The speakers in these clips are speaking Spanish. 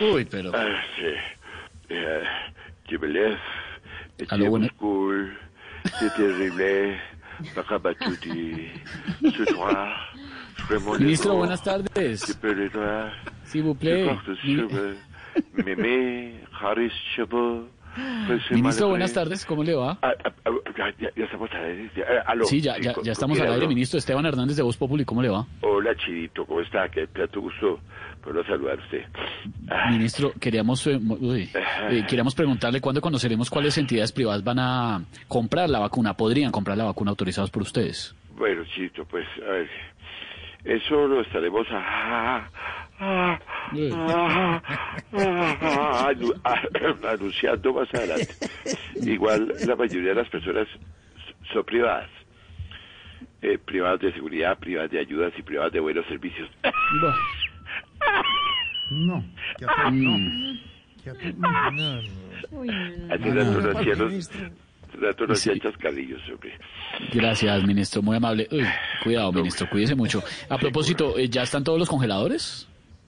Uy, pero. sí. Eh, c'est terrible, Bacabatuti, Ministro, buenas tardes. S'il vous plaît. cheveux, cheveux, Ministro, buenas tardes. ¿Cómo le va? Ah, ah, ah, ya, ya, ya estamos al aire. ya, eh, aló. Sí, ya, ya, ¿con- ya estamos al aire, ministro. Esteban Hernández de Voz Populi, ¿cómo le va? Hola, Chidito, ¿cómo está? Qué plato gusto por saludar a usted. Ah, Ministro, queríamos, eh, uy, eh, queríamos preguntarle cuándo conoceremos cuáles entidades privadas van a comprar la vacuna, podrían comprar la vacuna autorizados por ustedes. Bueno, Chito, pues, a ver, eso lo estaremos a- a- a- a- a- anunciando más adelante. Igual la mayoría de las personas son privadas. Eh, privadas de seguridad, privadas de ayudas y privadas de buenos servicios. No, que no. mm, Que atrás, no, no, no. Así rato no hacía los- rato no hacía Sí. chascarrillos, hombre. gracias, ministro, muy amable. Uy, cuidado, ministro, cuídese mucho. A propósito, eh, ¿ya están todos los congeladores?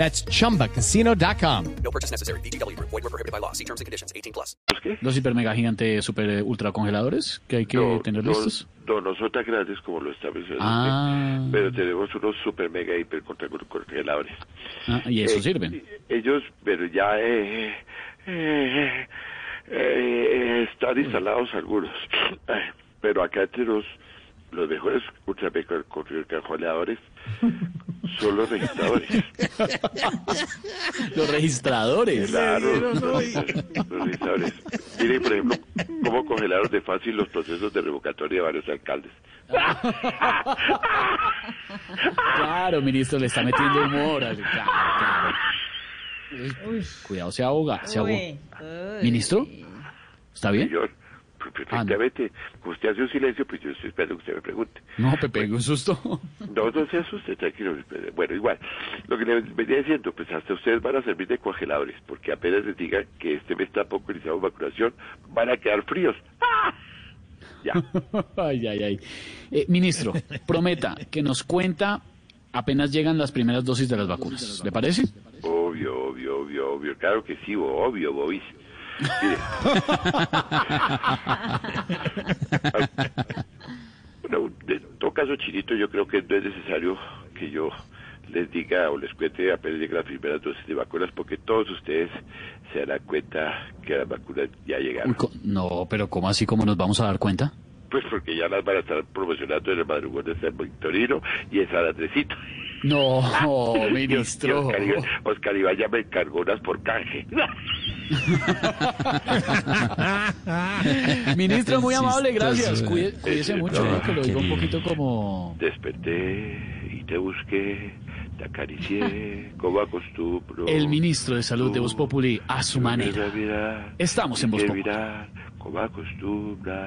That's chumbacasino.com. No purchase necessary. VGW Group. Void were prohibited by law. See terms and conditions. 18 plus. ¿los hiper mega gigante super eh, ultra congeladores que hay que No, tener no, listos? no, no son tan grandes como lo está mencionando Ah. pero tenemos unos super mega hiper contra- congeladores. Ah, y eso Eh, sirven. Ellos, pero ya eh, eh, eh, están instalados algunos. Eh, Pero acá entre los, mejores congeladores son los registradores. Los registradores. Claro, los, los registradores. Miren, por ejemplo, cómo congelaron de fácil los procesos de revocatoria de varios alcaldes. Claro, ministro, le está metiendo humor. al- Claro, claro. Uy, Cuidado, se ahoga, se ahoga. Ministro, ¿está bien? Señor, perfectamente. Como usted hace un silencio, pues yo estoy esperando que usted me pregunte. No, Pepe, un susto. No, no se asuste, tranquilo. Bueno, igual, lo que le venía diciendo, pues hasta ustedes van a servir de congeladores, porque apenas les digan que este mes tampoco iniciamos vacunación, van a quedar fríos. ¡Ah! Ya. Ay, ay, ay. Eh, ministro, prometa que nos cuenta apenas llegan las primeras dosis de las vacunas. ¿Le parece? Obvio, obvio, obvio, obvio. Claro que sí, obvio, bobis. Bueno, en todo caso, Chinito, yo creo que no es necesario que yo les diga o les cuente apenas lleguen las primeras dosis de vacunas, porque todos ustedes se darán cuenta que las vacunas ya llegaron. No, pero ¿cómo así como nos vamos a dar cuenta? Pues porque ya las van a estar promocionando en el madrugón de San Victorino y en San Andresito. No, ministro. Oscar, Iba- Oscar Iván ya me encargó unas por canje. Ministro, muy amable, gracias. Cuide- cuídese mucho, no, ¿no? que lo digo un poquito como... Desperté y te busqué, te acaricié, como acostumbro. El ministro de Salud de Voz Populi a su manera. Estamos en Voz Populi. mirar, como acostumbra.